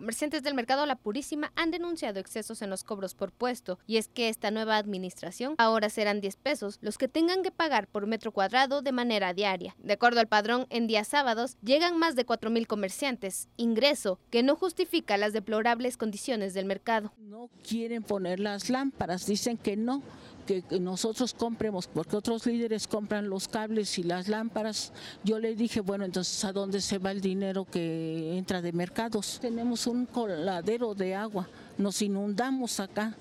Comerciantes del mercado La Purísima han denunciado excesos en los cobros por puesto y es que esta nueva administración ahora serán 10 pesos los que tengan que pagar por metro cuadrado de manera diaria. De acuerdo al padrón, en días sábados llegan más de 4.000 comerciantes, ingreso que no justifica las deplorables condiciones del mercado. No quieren poner las lámparas, dicen que no, que nosotros compremos, porque otros líderes compran los cables y las lámparas. Yo le dije, bueno, entonces ¿a dónde se va el dinero que entra de mercados? Tenemos un coladero de agua, nos inundamos acá.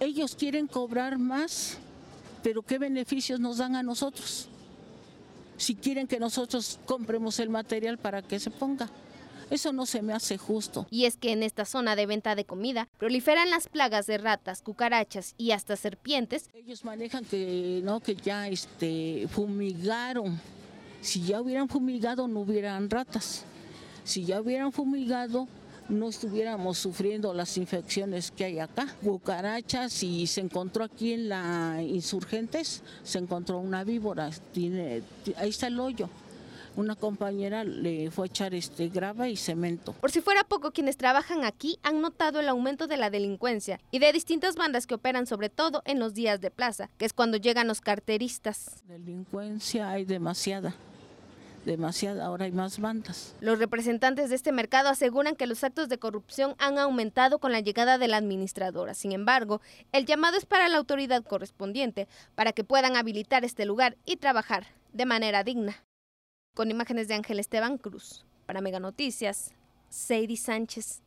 Ellos quieren cobrar más, pero ¿qué beneficios nos dan a nosotros? Si quieren que nosotros compremos el material para que se ponga. Eso no se me hace justo. Y es que en esta zona de venta de comida proliferan las plagas de ratas, cucarachas y hasta serpientes. Ellos manejan que no que ya este fumigaron. Si ya hubieran fumigado no hubieran ratas. Si ya hubieran fumigado no estuviéramos sufriendo las infecciones que hay acá. Cucarachas y se encontró aquí en la Insurgentes, se encontró una víbora, tiene, ahí está el hoyo una compañera le fue a echar este grava y cemento. Por si fuera poco, quienes trabajan aquí han notado el aumento de la delincuencia y de distintas bandas que operan sobre todo en los días de plaza, que es cuando llegan los carteristas. Delincuencia hay demasiada demasiada, ahora hay más bandas. Los representantes de este mercado aseguran que los actos de corrupción han aumentado con la llegada de la administradora. Sin embargo, el llamado es para la autoridad correspondiente para que puedan habilitar este lugar y trabajar de manera digna. Con imágenes de Ángel Esteban Cruz. Para Mega Noticias, Sadie Sánchez.